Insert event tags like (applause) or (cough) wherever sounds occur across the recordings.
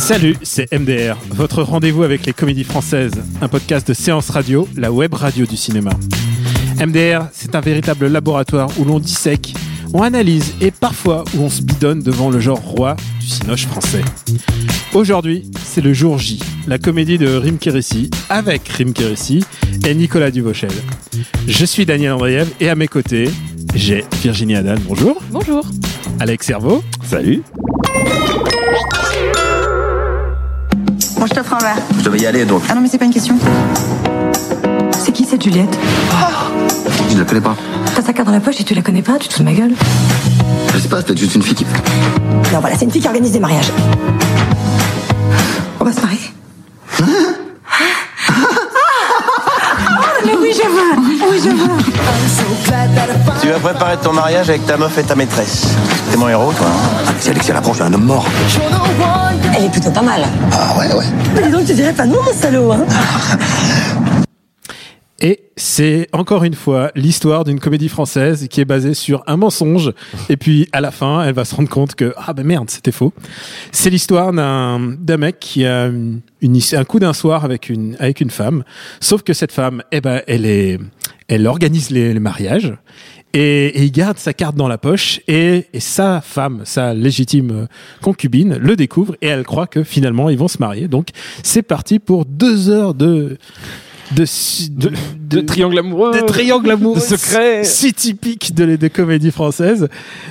Salut, c'est MDR, votre rendez-vous avec les comédies françaises, un podcast de séance radio, la web radio du cinéma. MDR, c'est un véritable laboratoire où l'on dissèque, on analyse et parfois où on se bidonne devant le genre roi du cinoche français. Aujourd'hui, c'est le jour J, la comédie de Rim Kérissi, avec Rim Kérissi et Nicolas Duvauchel. Je suis Daniel Andriev et à mes côtés, j'ai Virginie Haddad, bonjour. Bonjour. Alex Servo. Salut. Bon, je t'offre un verre. Je devais y aller donc. Ah non, mais c'est pas une question. C'est qui cette Juliette? Je la connais pas. T'as sa carte dans la poche et tu la connais pas Tu te fous de ma gueule Je sais pas, c'est peut-être juste une fille qui. Non, voilà, c'est une fille qui organise des mariages. On va se marier Ah, mais oui, je vois Tu vas préparer ton mariage avec ta meuf et ta maîtresse. T'es mon héros, toi. hein si Alexia l'apprend, je suis un homme mort. Elle est plutôt pas mal. Ah ouais, ouais. Mais dis donc, tu dirais pas non, mon salaud, hein (laughs) Et c'est encore une fois l'histoire d'une comédie française qui est basée sur un mensonge. Et puis à la fin, elle va se rendre compte que ah ben merde, c'était faux. C'est l'histoire d'un d'un mec qui a une, un coup d'un soir avec une avec une femme. Sauf que cette femme, eh ben elle est elle organise les, mariages. Et, il garde sa carte dans la poche et, sa femme, sa légitime concubine, le découvre et elle croit que finalement ils vont se marier. Donc c'est parti pour deux heures de de, de, De triangle amoureux. de triangle amoureux De secret. si typique de les des comédies françaises.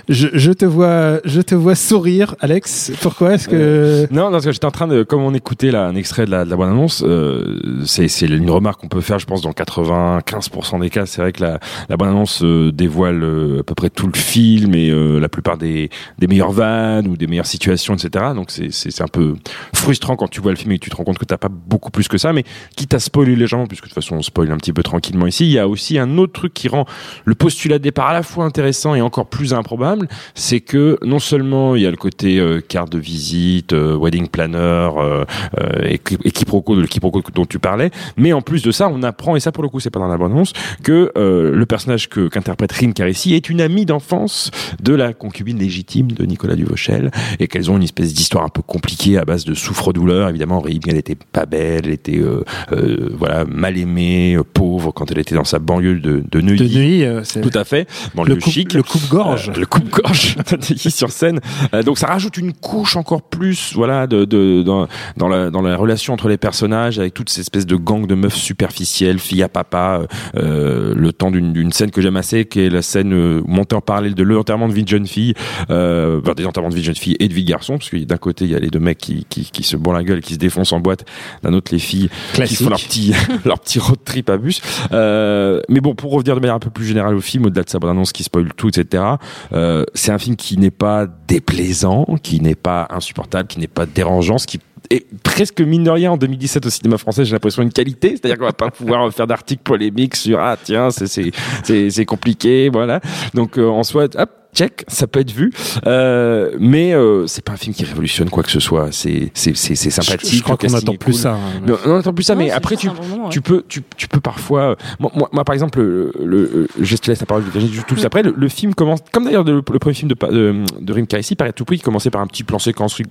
Je, je te vois, je te vois sourire, Alex. Pourquoi est-ce que Non, non, parce que j'étais en train de, comme on écoutait là, un extrait de la, la bonne annonce, euh, c'est, une remarque qu'on peut faire, je pense, dans 95% des cas. C'est vrai que la, la bonne annonce euh, dévoile euh, à peu près tout le film et euh, la plupart des, des meilleures vannes ou des meilleures situations, etc. Donc c'est un peu frustrant quand tu vois le film et que tu te rends compte que t'as pas beaucoup plus que ça. Mais quitte à spoiler légèrement, puisque de toute façon on spoil un petit peu tranquillement ici, il y a aussi un autre truc qui rend le postulat de départ à la fois intéressant et encore plus improbable, c'est que non seulement il y a le côté euh, carte de visite, euh, wedding planner, euh, euh, et, et quiproquo, le quiproquo dont tu parlais, mais en plus de ça, on apprend, et ça pour le coup c'est pas dans la bonne annonce, que euh, le personnage que qu'interprète Rim Caressi est une amie d'enfance de la concubine légitime de Nicolas Duvauchel, et qu'elles ont une espèce d'histoire un peu compliquée à base de souffre-douleur. Évidemment, Rim, elle était pas belle, elle était euh, euh, voilà mal aimée, euh, pauvre quand elle était dans sa banlieue de, de Neuilly. de nuit, euh, c'est Tout à fait. le Banlieue coupe, chic. le coupe-gorge. Euh, le coupe-gorge (laughs) ici sur scène. Donc ça rajoute une couche encore plus, voilà, de, de dans, dans la dans la relation entre les personnages avec toute cette espèce de gang de meufs superficielles, filles à papa. le temps d'une scène que j'aime assez, qui est la scène montée en parallèle de l'enterrement de vie de jeune fille, euh, enfin, des enterrements de vie de jeune fille et de vie de garçon, parce que d'un côté il y a les deux mecs qui qui, qui se bourrent la gueule, qui se défoncent en boîte, d'un autre les filles Classique. qui font leur petit (laughs) leur petit road trip à bus. Euh, mais bon, pour revenir de manière un peu plus générale au film, au-delà de sa bande-annonce qui spoil tout, etc. Euh, c'est un film qui n'est pas déplaisant, qui n'est pas insupportable, qui n'est pas dérangeant, ce qui est presque mine de rien en 2017 au cinéma français, j'ai l'impression une qualité, c'est-à-dire qu'on va pas pouvoir faire d'articles polémiques sur ah tiens c'est c'est c'est c'est compliqué, voilà. Donc euh, en soi, hop check, ça peut être vu, euh, mais euh, c'est pas un film qui révolutionne quoi que ce soit. C'est c'est c'est c'est sympathique. Je, je crois qu'on attend plus cool. ça. hein. Non, on attend plus ça, Non, mais après tu moment, ouais. tu peux tu, tu peux parfois euh, moi, moi, moi, par exemple le, le, le- je te laisse la parole Virginie tout de suite après le, le film commence comme d'ailleurs le, le premier film de de, de Rim Kaisi paraît tout prix qui commençait par un petit plan séquence mm,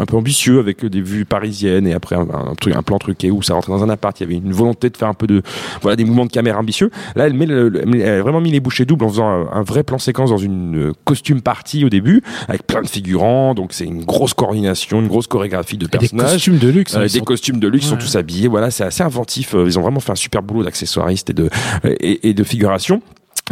un peu ambitieux avec des vues parisiennes et après un, un truc un plan truqué où ça rentrait dans un appart il y avait une volonté de faire un peu de voilà des mouvements de caméra ambitieux là elle met le- le- elle a vraiment mis les bouchées doubles en faisant un, un vrai plan séquence dans une costume partie au début avec plein de figurants donc c'est une grosse coordination une grosse chorégraphie de Et des personnages costumes de luxe. euh, hein, des sont- costumes de luxe, ils sont Ouais. tous habillés. Voilà, c'est assez inventif. Euh, Ils ont vraiment fait un super boulot d'accessoiristes et de et, et de figuration.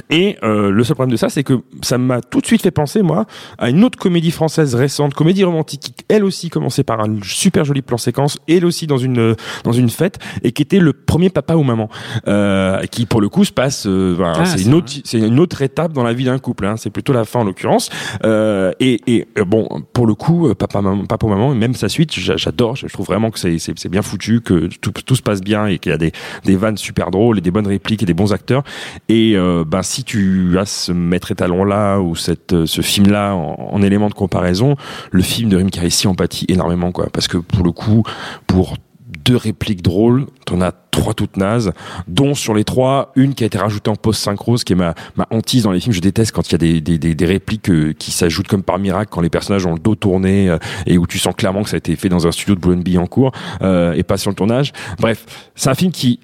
Et euh, le seul problème de ça, c'est que ça m'a tout de suite fait penser, moi, à une autre comédie française récente, comédie romantique, qui elle aussi commençait par un super joli plan séquence, elle aussi dans une dans une fête, et qui était le premier papa ou maman, euh, qui pour le coup se passe, euh, ben, Ah, c'est une autre c'est une autre étape dans la vie d'un couple, hein, c'est plutôt la fin en l'occurrence. Euh, et et euh, bon, pour le coup, euh, papa maman, papa ou maman, et même sa suite, j'a- j'adore, je trouve vraiment que c'est c'est bien foutu, que tout tout se passe bien et qu'il y a des des vannes super drôles et des bonnes répliques et des bons acteurs. Et euh, ben si tu as ce maître étalon là ou cette euh, ce film là en, en élément de comparaison, le film de Rim Karissi en pâtit énormément quoi, parce que pour le coup, pour deux répliques drôles, t'en as trois toutes nazes, dont sur les trois, une qui a été rajoutée en post-synchro, ce qui est ma, ma hantise dans les films. Je déteste quand il y a des, des, des, des répliques euh, qui s'ajoutent comme par miracle, quand les personnages ont le dos tourné euh, et où tu sens clairement que ça a été fait dans un studio de Boulogne-Billancourt euh, et pas sur le tournage. Bref, c'est un film qui,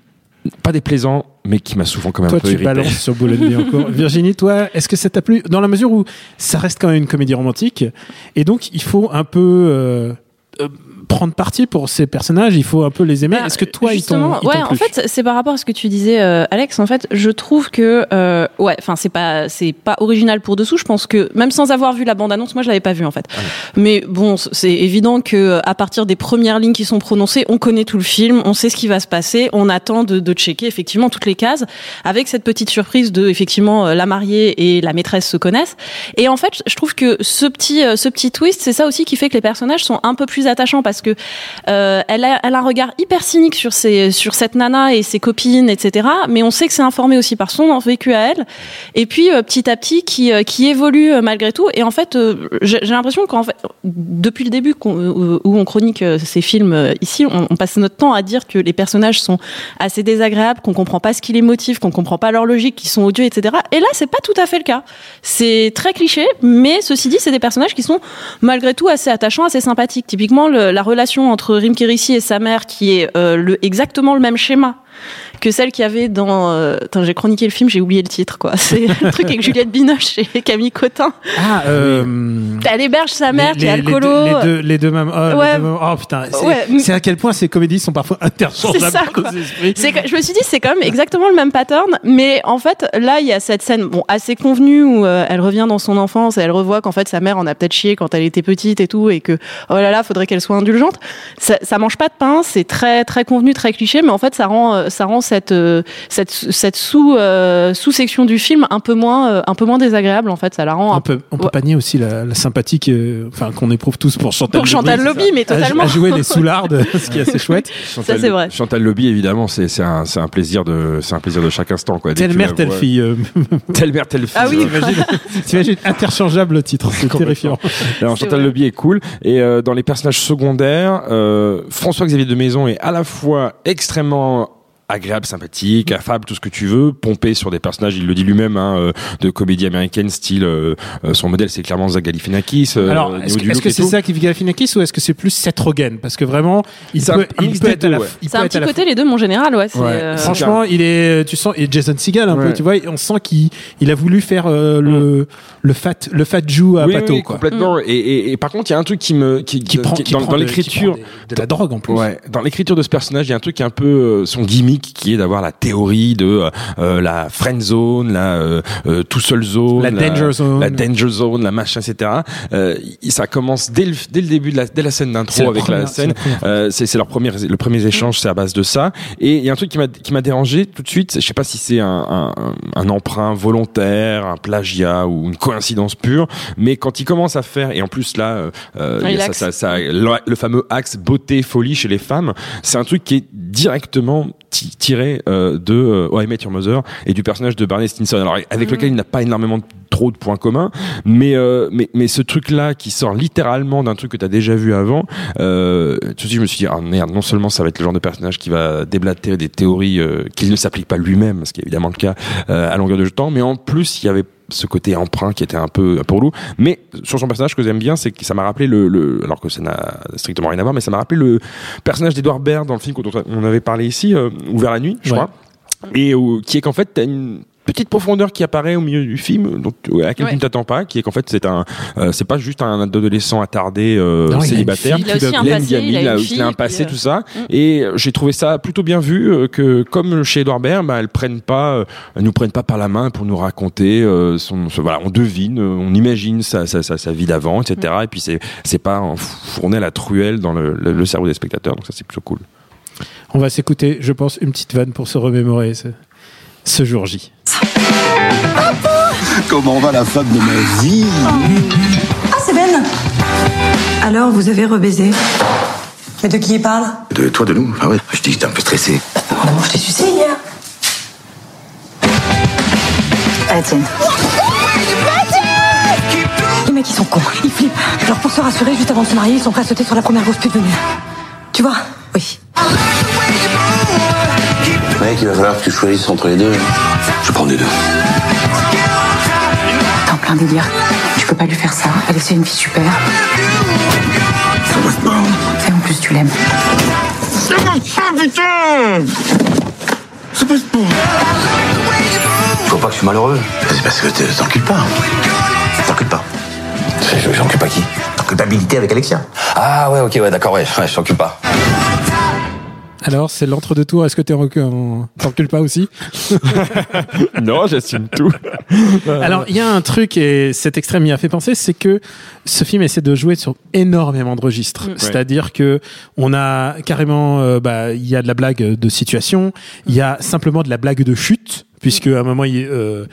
pas déplaisant, mais qui m'a souvent quand même Toi, un peu tu irrité. balances sur Boulogne-Billancourt. (laughs) Virginie, toi, est-ce que ça t'a plu? Dans la mesure où ça reste quand même une comédie romantique, et donc il faut un peu euh, euh, prendre parti pour ces personnages, il faut un peu les aimer. Bah, est-ce que toi, justement, ils t'ont ouais, en fait, c'est par rapport à ce que tu disais, euh, Alex. En fait, je trouve que, euh, ouais, enfin, c'est pas, c'est pas original pour dessous. Je pense que même sans avoir vu la bande-annonce, moi, je l'avais pas vu en fait. Mais bon, c'est évident que à partir des premières lignes qui sont prononcées, on connaît tout le film, on sait ce qui va se passer, on attend de, de checker effectivement toutes les cases, avec cette petite surprise de effectivement euh, la mariée et la maîtresse se connaissent. Et en fait, je trouve que ce petit, euh, ce petit twist, c'est ça aussi qui fait que les personnages sont un peu plus attachants parce que euh, elle, a, un regard hyper cynique sur, cette nana et ses copines, etc. Mais on sait que c'est informé aussi par son vécu à elle. Et puis euh, petit à petit, qui, euh, évolue malgré tout. Et en fait, j'ai l'impression qu'en fait, depuis le début où on chronique ces films ici, on, on passe notre temps à dire que les personnages sont assez désagréables, qu'on comprend pas ce qui les motive, qu'on comprend pas leur logique, qu'ils sont odieux, etc. Et là, c'est pas tout à fait le cas. C'est très cliché, mais ceci dit, c'est des personnages qui sont malgré tout assez attachants, assez sympathiques. Typiquement, la relation entre Rim Kérissi et sa mère, qui est euh, exactement le même schéma que celle qu'il y avait dans. euh, attends, j'ai chroniqué le film, j'ai oublié le titre, quoi. (laughs) C'est le truc avec Juliette Binoche et Camille Cotin. Ah, euh, Elle héberge sa mère les, qui est alcoolo. deux- les deux, les deux mêmes. Oh, les Ouais. deux mêmes- oh, putain, c'est Ouais. à quel point ces comédies sont parfois interchangeables. C'est ça, quoi. je me suis dit, c'est quand même exactement le même pattern, mais en fait, là, il y a cette scène, bon, assez convenue où euh, elle revient dans son enfance et elle revoit qu'en fait, sa mère en a peut-être chié quand elle était petite et tout, et que, oh là là, faudrait qu'elle soit indulgente. Ça, ça mange pas de pain, c'est très, très convenu, très cliché, mais en fait, ça rend, euh, ça rend cette, euh, cette, cette sous, euh, sous-section du film un peu moins, euh, un peu moins désagréable, en fait, ça la rend un On peut, on peut Ouais. pas nier aussi la, la sympathie que- enfin, qu'on éprouve tous pour Chantal Pour Chantal Lobby, Lobby, mais à- totalement. À, jouer les soulardes, ce qui est assez chouette. (laughs) Chantal, c'est vrai. Chantal Lobby, évidemment, c'est c'est un, c'est un plaisir de c'est un plaisir de chaque instant quoi. Telle mère, telle vois- fille. (laughs) Telle mère, telle fille. Ah oui. T'imagines interchangeable le titre, c'est terrifiant. Alors, C'est Chantal. Lobby est cool. Et euh, dans les personnages secondaires, euh, François-Xavier de Maison est à la fois extrêmement agréable, sympathique, affable, tout ce que tu veux, pompé sur des personnages, il le dit lui-même, hein, euh, de comédie américaine, style, euh, euh, son modèle c'est clairement Zach Galifianakis. euh, Alors, est-ce que c'est ça qui vit Galifianakis ou est-ce que c'est plus Seth Rogen? Parce que vraiment, il C'est un- peut, un il peut des être à la, ouais. il C'est peut un petit côté, les deux, mon général, ouais. c'est, Ouais. euh, Franchement, il est, tu sens, et Jason Segel un peu, tu vois, on sent qu'il, il a voulu faire euh, le, le fat, le fat Jew à oui, Pato, oui, quoi. complètement. Et, et, et par contre, il y a un truc qui me, qui, Qui prend, qui- qui dans, prend dans de- l'écriture, qui prend des- de la drogue en plus. Ouais, dans l'écriture de ce personnage, il y a un truc qui est un peu son gimmick, qui est d'avoir la théorie de euh, la friend zone, la euh, euh, tout seul zone, La danger zone. la danger zone, la machin, etc. Euh, ça commence dès le, dès le début de la, dès la scène d'intro avec première- la c'est scène. Euh, c'est c'est leur premier le premier échange, c'est à base de ça. Et il y a un truc qui m'a qui m'a dérangé tout de suite. Je sais pas si c'est un, un, un emprunt volontaire, un plagiat ou une coïncidence pure, mais quand il commence à faire et en plus là, euh, euh, il y a ça, L'axe. ça, ça- le, le fameux axe beauté folie chez les femmes, c'est un truc qui est directement ti- tiré euh, de euh, I Met Your Mother et du personnage de Barney Stinson. Alors avec lequel il n'a pas énormément de- trop de points communs, mais euh, mais mais ce truc là qui sort littéralement d'un truc que tu as déjà vu avant, euh, tout de suite je me suis dit ah merde, non seulement ça va être le genre de personnage qui va déblatérer des théories euh, qu'il ne s'applique pas lui-même, ce qui est évidemment le cas euh, à longueur de temps, mais en plus il y avait ce côté emprunt qui était un peu pour loup. Mais sur son personnage, ce que j'aime bien, c'est que ça m'a rappelé le, le, alors que ça n'a strictement rien à voir, mais ça m'a rappelé le personnage d'Edouard Baird dans le film dont on avait parlé ici, euh, Ouvert la nuit, je Ouais. crois. Et qui est qu'en fait, t'as une petite profondeur qui apparaît au milieu du film, donc à laquelle Ouais. tu ne t'attends pas, qui est qu'en fait c'est un, euh, c'est pas juste un adolescent attardé euh, Non, il a célibataire. fille Il a aussi un passé, il a il un passé, puis, tout ça. Mm. Et euh, j'ai trouvé ça plutôt bien vu euh, que, comme chez Edouard Baird, bah, elles prennent pas, euh, elles nous prennent pas par la main pour nous raconter euh, son, voilà, on devine, euh, on imagine sa, sa, sa, sa vie d'avant, etc. Et puis c'est, c'est pas à la truelle dans le, le, le cerveau des spectateurs. Donc ça c'est plutôt cool. On va s'écouter, je pense, une petite vanne pour se remémorer ce, jour J. Comment va la femme de ma vie Ah, c'est Ben Alors, vous avez rebaisé Mais de qui il parle De toi, de nous Ah ouais, je dis que j'étais un peu stressé. Vraiment, je t'ai sucé hier. Allez, tiens. Les mecs, ils sont cons. Ils flippent. Alors, pour se rassurer, juste avant de se marier, ils sont prêts à sauter sur la première grosse pute venue. Tu vois Oui. Mec, il va falloir que tu choisisses entre les deux. Je prends les deux. T'es en plein délire. Tu peux pas lui faire ça. Elle c'est une fille super. Ça passe pas. Et en plus, tu l'aimes. Faut pas que je suis malheureux. C'est parce que t'encules pas. T'encules pas. Je- J'encule pas qui? Culpabilité avec Alexia. Ah ouais, ok, ouais, d'accord, ouais, ouais, je t'encule pas. Alors, c'est l'entre-deux-tours. Est-ce que t'es en- en- t'encules pas aussi (laughs) non, j'assume tout. (laughs) Alors, il y a un truc, et cet extrême m'y a fait penser, c'est que ce film essaie de jouer sur énormément de registres. C'est-à-dire que on a carrément, euh, bah, il y a de la blague de situation, il y a simplement de la blague de chute. Puisque à un moment, il, euh,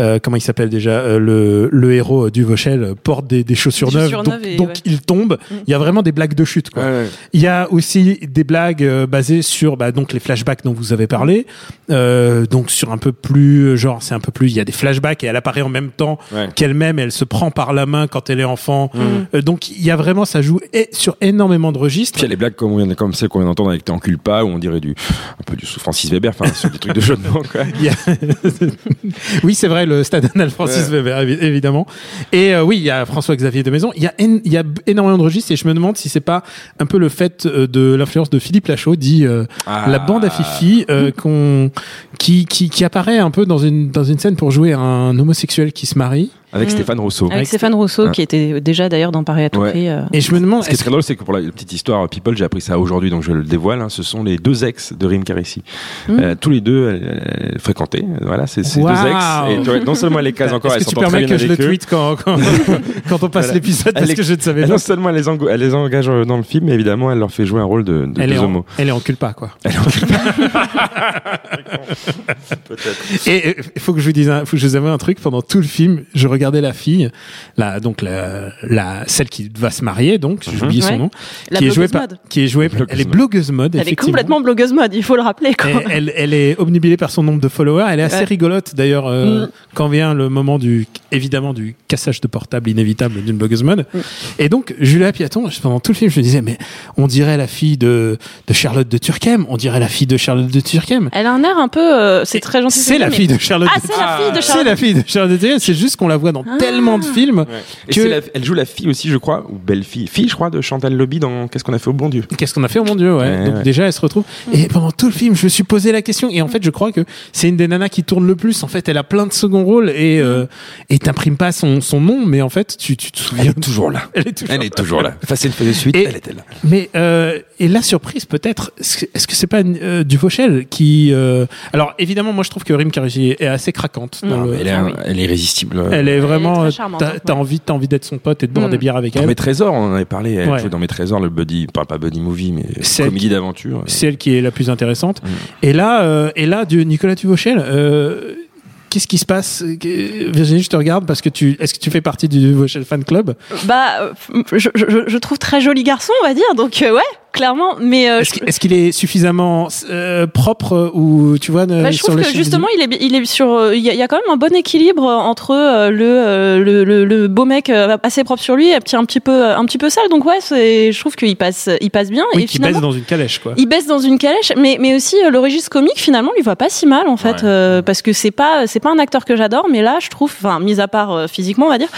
euh, comment il s'appelle déjà euh, le, le héros du Vauchel porte des, des chaussures Des neuves, chaussures donc, neuves et donc ouais. il tombe. Il y a vraiment des blagues de chute. Quoi. Il y a aussi des blagues euh, basées sur bah, donc les flashbacks dont vous avez parlé, euh, donc sur un peu plus euh, genre c'est un peu plus il y a des flashbacks et elle apparaît en même temps Ouais. qu'elle-même, elle se prend par la main quand elle est enfant. Euh, donc il y a vraiment ça joue et, sur énormément de registres. Puis il y a les blagues comme, on comme celles qu'on vient d'entendre avec T'encule pas, où on dirait du, un peu du sous Francis Weber, enfin, sur des trucs de jeu de mots, quoi. (laughs) Il y a- oui, c'est vrai, le stade Anal Francis Ouais. Weber, évi- évidemment. Et euh, oui, il y a François-Xavier de Maison. Il y a, en- il y a b- énormément de registres et je me demande si c'est pas un peu le fait euh, de l'influence de Philippe Lachaud, dit euh, Ah. la bande à Fifi, euh, qu'on, qui, qui, qui apparaît un peu dans une, dans une scène pour jouer un homosexuel qui se marie. Avec Mm. Stéphane Rousseau. Avec Stéphane Rousseau, Ah. qui était déjà d'ailleurs dans Paris à tout Ouais. prix. euh. Et je me demande, Ce qui est très drôle, c'est que pour la petite histoire People, j'ai appris ça aujourd'hui, donc je le dévoile. hein, ce sont les deux ex de Rim Karissi. Mm. Euh, tous les deux euh, euh, fréquentés. Voilà, c'est ces Waouh. deux ex. Et tu vois, non seulement elle les case encore, est-ce elle que tu s'entend très permets bien que je le tweete quand, quand, (laughs) quand on passe Voilà. l'épisode Elle parce est- que je ne savais Et pas. non seulement elle les, engo- elle les engage euh, dans le film, mais évidemment, elle leur fait jouer un rôle de, de Elle deux en, homos. elle est en culpa, quoi. (laughs) Elle est en Et euh, il faut que je vous dise, un- faut que je vous avoue un truc. Pendant tout le film, je regardais la fille, la donc la, la celle qui va se marier, donc j'ai oublié son nom, La qui est jouée blogueuse par, mode. qui est jouée, Blogueuse elle est blogueuse mode. Elle est complètement blogueuse mode, il faut le rappeler. Quoi. Elle, elle est obnubilée par son nombre de followers. Elle est assez Ouais. rigolote d'ailleurs euh, Mm. quand vient le moment du évidemment du cassage de portable inévitable d'une blogueuse mode. Mm. Et donc Julia Piaton, pendant tout le film, je me disais mais on dirait la fille de, de Charlotte de Turckheim, on dirait la fille de Charlotte de Turckheim. Elle a un air un peu. euh, c'est très gentil. C'est la mais- fille de Charlotte. Ah, de- c'est la fille de C'est Charlotte. la fille de Charlotte de Turckheim. C'est juste qu'on la voit dans Ah. tellement de films. Que- la- elle joue la fille aussi, je crois, ou belle fille. Fille, je crois, de Chantal Lobby dans Qu'est-ce qu'on a fait au bon Dieu. Qu'est-ce qu'on a fait Oh mon Dieu, ouais. Ouais, Donc ouais. déjà, elle se retrouve. Et pendant tout le film, je me suis posé la question. Et en fait, je crois que c'est une des nanas qui tourne le plus. En fait, elle a plein de second rôles et euh, et t'imprimes pas son son nom, mais en fait, tu tu te souviens. Elle est toujours là. Elle est toujours. Elle est toujours là. Facile fait de suite, Et- elle était là. Mais euh, et la surprise peut-être, est-ce que- c'est pas euh, Duvauchel qui euh, Alors évidemment, moi je trouve que Rim Karugi est assez craquante. dans Non, le- mais elle, est, Ah elle est irrésistible. Elle est vraiment. euh, T'as hein. t'as envie, t'as envie d'être son pote et de boire Mm. des bières avec Dans elle. mes trésors, on en avait parlé. Elle Ouais. jouait dans mes trésors, le buddy, pas, pas buddy movie, mais comédie d'aventure. C'est elle qui est la plus intéressante. Mm. Et là, euh, et là, du Nicolas Duvauchel, euh, qu'est-ce qui se passe? Virginie, je te regarde parce que tu, est-ce que tu fais partie du Duvauchel fan club? Bah, euh, je, je, je trouve très joli garçon, on va dire. Donc, euh, ouais, clairement. Mais euh, Est-ce je- qu'il est, qu'il est suffisamment euh, propre ou tu vois Bah, je sur trouve le que justement, il est, il est sur. euh, Il y, a- il y a quand même un bon équilibre entre euh, le, euh, le, le, le beau mec euh, assez propre sur lui et petit, un petit peu, un petit peu sale. Donc ouais, c'est, je trouve qu'il passe, il passe bien. oui, et finalement, baisse dans une calèche quoi. il baisse dans une calèche, mais mais aussi euh, le registre comique finalement lui va pas si mal en fait, Ouais. euh, parce que c'est pas c'est pas un acteur que j'adore, mais là je trouve, enfin mis à part euh, physiquement on va dire,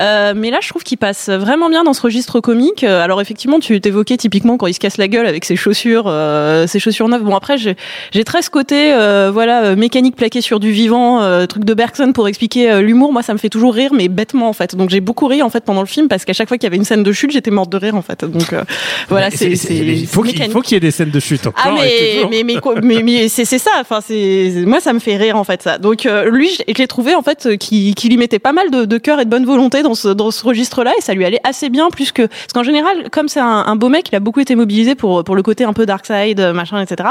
euh, mais là je trouve qu'il passe vraiment bien dans ce registre comique. Euh, Alors effectivement tu t'évoquais typiquement quand il se casse la gueule avec ses chaussures, euh, ses chaussures neuves. Bon après j'ai très ce côté euh, voilà euh, mécanique plaquée sur du vivant, euh, truc de Bergson pour expliquer euh, l'humour. Moi ça me fait toujours rire mais bêtement en fait. Donc j'ai beaucoup ri en fait pendant le film parce qu'à chaque fois qu'il y avait une scène de chute j'étais morte de rire en fait. Donc euh, voilà c'est il faut qu'il y ait des scènes de chute encore. Ah mais mais mais, mais, mais c'est c'est ça enfin c'est moi ça me fait rire en fait ça donc euh, lui je, je l'ai trouvé en fait qui qui lui mettait pas mal de, de cœur et de bonne volonté dans ce dans ce registre là et ça lui allait assez bien plus que parce qu'en général comme c'est un, un beau mec il a beaucoup été mobilisé pour pour le côté un peu dark side machin etc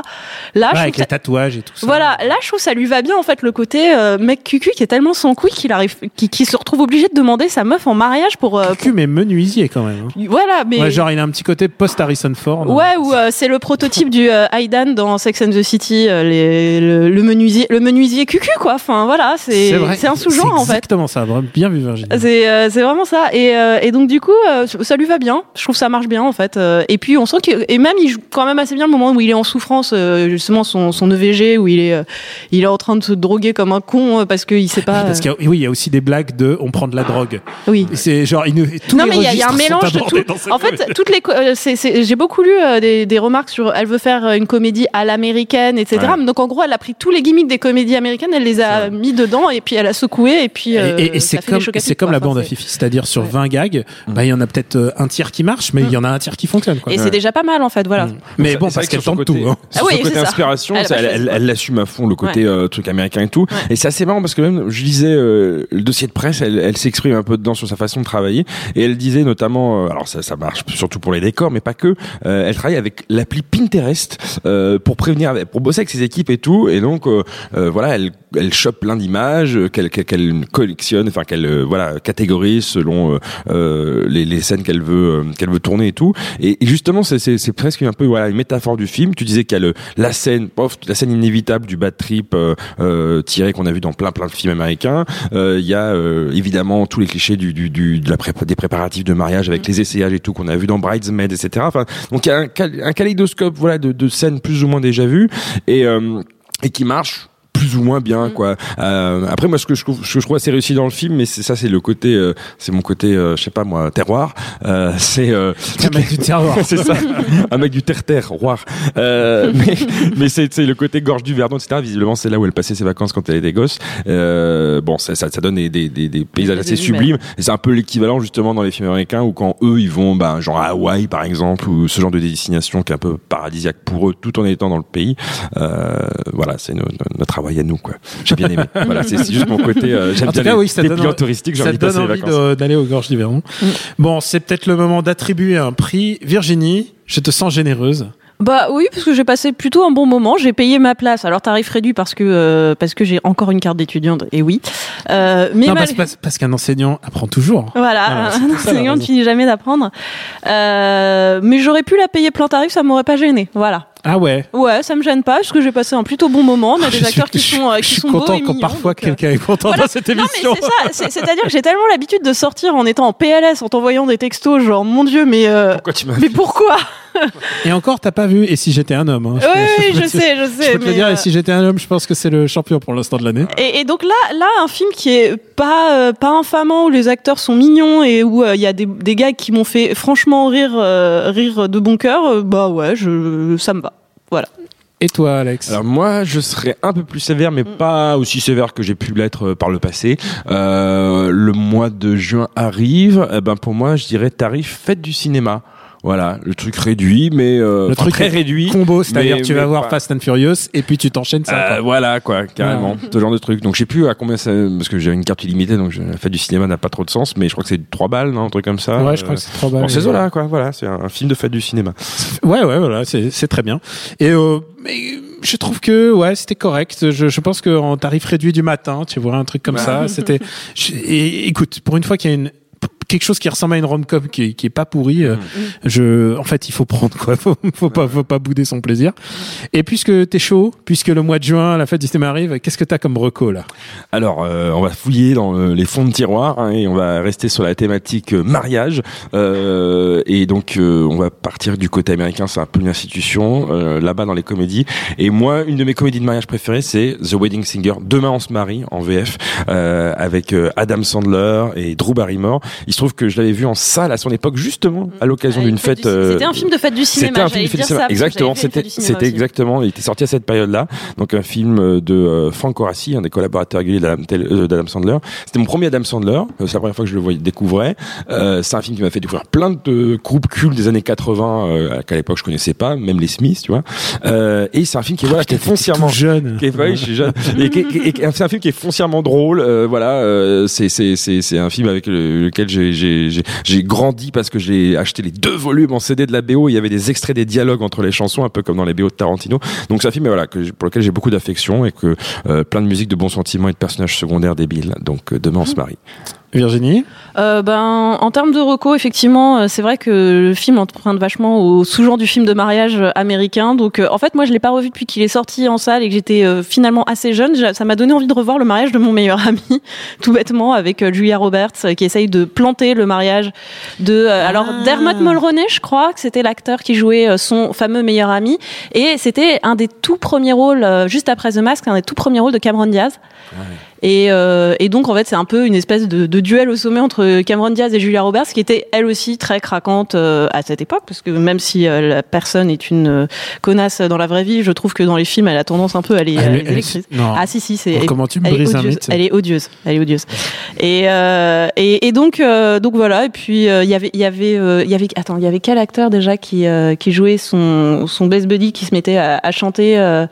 là Ouais, je avec trouve les tatouages et tout ça. voilà, là je trouve ça lui va bien en fait le côté euh, mec cucu qui est tellement sans couilles qu'il arrive, qui, qui se retrouve obligé de demander sa meuf en mariage pour. euh, Cul mais menuisier quand même. hein. Voilà, mais. Ouais, genre il a un petit côté post Harrison Ford. hein. Ouais, ou euh, c'est le prototype du euh, Aidan dans Sex and the City, euh, les, le, le menuisier, le menuisier cucu quoi. Enfin voilà, c'est c'est un sous-genre en C'est fait. Exactement ça. vraiment Bien vu Virginie. C'est euh, c'est vraiment ça et, euh, et donc du coup euh, ça lui va bien je trouve ça marche bien en fait Euh, et puis on sent que et même il joue quand même assez bien le moment où il est en souffrance euh, justement son, son EVG où il est euh, il est en train de se droguer comme un con euh, parce qu'il sait pas Parce qu'il y a, oui, il y a aussi des blagues de on prend de la drogue. oui Et C'est genre il nous, tous non les mais il y a- il y, a un mélange de tout. En fait, toutes les euh, j'ai beaucoup lu euh, des, des remarques sur elle veut faire une comédie à l'américaine, etc. Ouais. Donc en gros, elle a pris tous les gimmicks des comédies américaines, elle les a mis dedans et puis elle a secoué et puis. euh, Et- et, et c'est comme c'est comme quoi. la bande à Fifi, c'est-à-dire sur Ouais. 20 gags, bah il y en a peut-être un tiers qui marche, mais il y en a un tiers qui fonctionne quoi. Et c'est déjà pas mal en fait, voilà. Mm. Mais bon, c'est parce qu'elle tente tout. hein. sur Ah oui, côté inspiration, Elle ça, l'assume à fond le côté Ouais. euh, truc américain et tout. Et c'est assez marrant parce que même je lisais euh, le dossier de presse, elle, elle s'exprime un peu dedans sur sa façon de travailler et elle disait notamment, euh, alors ça, ça marche surtout pour les décors, mais pas que. euh, elle travaille avec l'appli Pinterest euh, pour prévenir, avec- pour bosser avec ses équipes et tout. Et donc euh, euh, voilà, elle elle chope plein d'images qu'elle qu'elle- qu'elle collectionne, enfin qu'elle euh, voilà catégorise selon euh, euh, les, les scènes qu'elle veut euh, qu'elle veut tourner et tout. Et, et justement, c'est- c'est presque un peu voilà une métaphore du film. Tu disais qu'il y a le, la scène, pof, la scène inévitable du bad trip euh, euh, tiré qu'on a vu dans plein plein de films américains. Euh, Il y a euh, évidemment tous les clichés du, du, du des préparatifs de mariage avec les essayages et tout qu'on a vu dans Bridesmaids, etc. Enfin, donc il y a un, un kaléidoscope voilà de, de scènes plus ou moins déjà vues et euh, et qui marche plus ou moins bien quoi. Euh, après moi ce que je trouve ce que je trouve assez réussi dans le film mais c'est ça c'est le côté euh, c'est mon côté euh, je sais pas moi terroir euh, c'est euh, Un mec du terroir. (laughs) c'est ça. Un mec du terre terre roi euh, (laughs) mais mais c'est c'est le côté gorge du Verdon etc. Visiblement c'est là où elle passait ses vacances quand elle était gosse. Euh, bon ça, ça ça donne des des, des, des paysages assez sublimes. et c'est un peu l'équivalent justement dans les films américains où quand eux ils vont bah genre à Hawaï par exemple ou ce genre de destination qui est un peu paradisiaque pour eux tout en étant dans le pays. Euh, voilà c'est no- no- Hawaï à nous quoi j'ai bien aimé (laughs) voilà c'est juste mon côté euh, j'aime En tout bien cas, les, oui, ça les donne- touristiques j'ai Ça envie de passer envie d'aller au gorges d'Yveron. Bon, c'est peut-être le moment d'attribuer un prix. Virginie, je te sens généreuse. Bah oui, parce que j'ai passé plutôt un bon moment. J'ai payé ma place. Alors tarif réduit parce que euh, parce que j'ai encore une carte d'étudiante. Et oui. Euh, mais non, mal- parce, parce- parce qu'un enseignant apprend toujours. Voilà, un ça, enseignant ne finit jamais d'apprendre. Euh, mais j'aurais pu la payer plein tarif, ça m'aurait pas gêné. Voilà. Ah ouais. Ouais, ça me gêne pas, parce que j'ai passé un plutôt bon moment. On a Je des suis- acteurs qui je sont, euh, je qui suis sont beaux content et quand mignons, parfois donc, euh, quelqu'un est content voilà. dans cette Non, mais émission. c'est ça. c'est- C'est-à-dire que j'ai tellement l'habitude de sortir en étant en PLS, en t'envoyant des textos, genre mon Dieu, mais euh, pourquoi tu m'as mais pourquoi? (laughs) Et encore, t'as pas vu Et si j'étais un homme hein, Oui, (laughs) je te- sais, je sais. Je peux te mais, dire, euh, et si j'étais un homme, je pense que c'est le champion pour l'instant de l'année. Et, et donc là, là, un film qui est pas euh, pas infamant où les acteurs sont mignons et où euh, il y a des, des gars qui m'ont fait franchement rire euh, rire de bon cœur, euh, bah ouais, je ça me va. Voilà. Et toi, Alex? Alors moi, je serais un peu plus sévère, mais pas aussi sévère que j'ai pu l'être par le passé. Euh, le mois de juin arrive. Eh ben pour moi, je dirais tarif fête du cinéma. Voilà, le truc réduit, mais euh, Le truc très réduit. Combo, c'est-à-dire tu vas voir pas- Fast and Furious et puis tu t'enchaînes ça. Euh, voilà quoi, carrément, ce genre de truc. Donc je sais plus à combien ça, parce que j'ai une carte illimitée, donc la fête du cinéma n'a pas trop de sens, mais je crois que c'est 3 balles, non, un truc comme ça. Ouais, je crois Euh, que c'est trop balles. Bon, c'est ça là, quoi. Voilà, c'est un, film de fête du cinéma. Ouais, ouais, voilà, c'est très bien. Et euh, mais je trouve que ouais, c'était correct. Je, je pense qu'en tarif réduit du matin, tu vois un truc comme ça, c'était. Et écoute, pour une fois qu'il y a une quelque chose qui ressemble à une rom-com qui, qui est pas pourri, euh, je, en fait, il faut prendre quoi. (laughs) Faut, faut pas, faut pas bouder son plaisir. Et puisque t'es chaud, puisque le mois de juin, la fête du cinéma arrive, qu'est-ce que t'as comme reco là? Alors, euh, on va fouiller dans euh, les fonds de tiroir hein, et on va rester sur la thématique euh, mariage. Euh, et donc, euh, on va partir du côté américain. C'est un peu une institution euh, là-bas dans les comédies. Et moi, une de mes comédies de mariage préférées, c'est The Wedding Singer. Demain, on se marie en VF euh, avec Adam Sandler et Drew Barrymore. Se trouve que je l'avais vu en salle à son époque, justement, à l'occasion Ah, d'une une fête. du- euh, C'était un film de fête du cinéma. C'était un film de fête du cinéma. ça, Exactement, c'était exactement. Il était sorti à cette période-là. Donc un film euh, de euh, Frank Corassi, un des collaborateurs réguliers d'Adam euh, d'Adam Sandler. C'était mon premier Adam Sandler. Euh, C'est la première fois que je le voyais, découvrais. Euh, c'est un film qui m'a fait découvrir plein de groupes cultes des années 80 euh, qu'à l'époque je connaissais pas, même les Smiths, tu vois. Euh, et c'est un film qui est voilà, qui est foncièrement jeune. qui est, ouais, je suis jeune. (laughs) Et c'est un film qui est foncièrement drôle. euh, voilà, euh, c'est c'est c'est c'est un film avec le- lequel j'ai j'ai grandi parce que j'ai acheté les deux volumes en CD de la BO. Il y avait des extraits des dialogues entre les chansons, un peu comme dans les BO de Tarantino. Donc c'est un film voilà pour lequel j'ai beaucoup d'affection et que euh, plein de musique, de bons sentiments et de personnages secondaires débiles. Donc euh, demain on se marie. Virginie Euh, ben, en termes de reco, effectivement, euh, c'est vrai que le film emprunte vachement au sous-genre du film de mariage euh, américain. Donc, euh, en fait, moi, je l'ai pas revu depuis qu'il est sorti en salle et que j'étais euh, finalement assez jeune. Ça m'a donné envie de revoir le mariage de mon meilleur ami, (laughs) tout bêtement, avec Julia Roberts, qui essaye de planter le mariage de. euh, alors, Dermot Mulroney, je crois que c'était l'acteur qui jouait euh, son fameux meilleur ami, et c'était un des tout premiers rôles, euh, juste après The Mask, un des tout premiers rôles de Cameron Diaz. Et, euh, et donc en fait c'est un peu une espèce de, de duel au sommet entre Cameron Diaz et Julia Roberts qui était elle aussi très craquante euh, à cette époque parce que même si euh, la personne est une euh, connasse dans la vraie vie, je trouve que dans les films elle a tendance un peu à les, Elle à les elle électriser. Ah si si c'est comment tu me elle est brises un mythe Elle est odieuse. Elle est odieuse. Et euh, et, et donc euh, donc voilà. Et puis euh, il y avait il y avait euh, il y avait attends il y avait quel acteur déjà qui euh, qui jouait son son best buddy qui se mettait à, à chanter euh,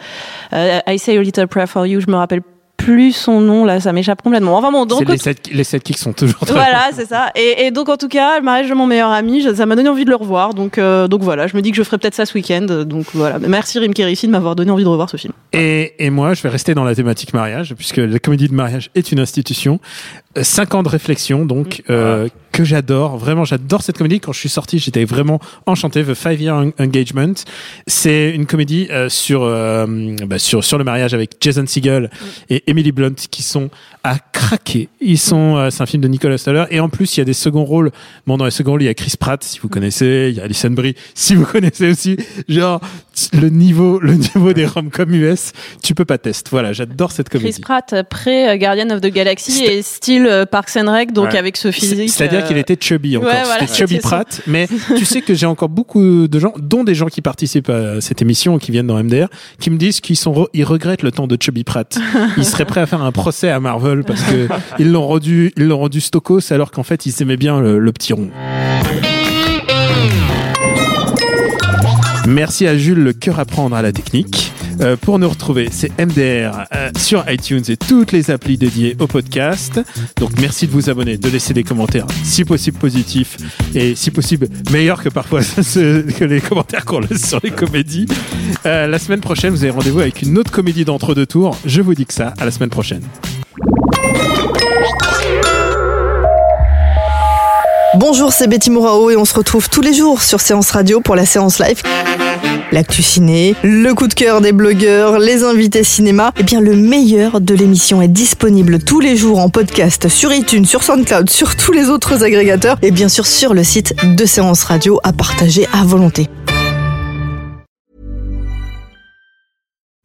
euh, I Say a Little Prayer for You. Je me rappelle plus son nom là, ça m'échappe complètement. Enfin bon, donc les, sept, les sept kicks sont toujours très voilà, c'est ça. Et, et donc en tout cas, le mariage de mon meilleur ami, ça m'a donné envie de le revoir. Donc euh, donc voilà, je me dis que je ferai peut-être ça ce week-end. Donc voilà, merci Rim Kérissi de m'avoir donné envie de revoir ce film. Et, et moi, je vais rester dans la thématique mariage, puisque la comédie de mariage est une institution. Cinq ans de réflexion, donc, euh, que j'adore. Vraiment, j'adore cette comédie. Quand je suis sorti, j'étais vraiment enchanté. The Five Year En- Engagement. C'est une comédie euh, sur, euh, bah, sur, sur le mariage avec Jason Segel et Emily Blunt qui sont à craquer. Ils sont, euh, c'est un film de Nicolas Stoller. Et en plus, il y a des seconds rôles. Bon, dans les seconds rôles, il y a Chris Pratt, si vous connaissez. Il y a Alison Brie, si vous connaissez aussi. Genre, le niveau, le niveau des rom-com US, tu peux pas tester. Voilà, j'adore cette Chris comédie. Pratt après euh, Guardian of the Galaxy et style euh, Parks and Rec, donc Ouais. avec ce physique. C'est- C'est-à-dire euh, qu'il était chubby encore. ouais, voilà, C'était chubby ça. Pratt. Mais (laughs) tu sais que j'ai encore beaucoup de gens, dont des gens qui participent à cette émission, qui viennent dans MDR, qui me disent qu'ils sont, ils regrettent le temps de chubby Pratt. (laughs) Ils seraient prêts à faire un procès à Marvel parce que (laughs) ils l'ont rendu, ils l'ont rendu stokos alors qu'en fait ils aimaient bien le, le petit rond. Merci à Jules, le cœur à prendre à la technique. Euh, pour nous retrouver, c'est MDR euh, sur iTunes et toutes les applis dédiées au podcast. Donc merci de vous abonner, de laisser des commentaires, si possible positifs et si possible meilleurs que parfois (laughs) que les commentaires qu'on laisse sur les comédies. Euh, la semaine prochaine, vous avez rendez-vous avec une autre comédie d'entre-deux tours. Je vous dis que ça. À la semaine prochaine. Bonjour, c'est Betty Mourao et on se retrouve tous les jours sur Séance Radio pour la séance live. L'actu ciné, le coup de cœur des blogueurs, les invités cinéma. Eh bien, le meilleur de l'émission est disponible tous les jours en podcast sur iTunes, sur SoundCloud, sur tous les autres agrégateurs et bien sûr sur le site de Séance Radio à partager à volonté.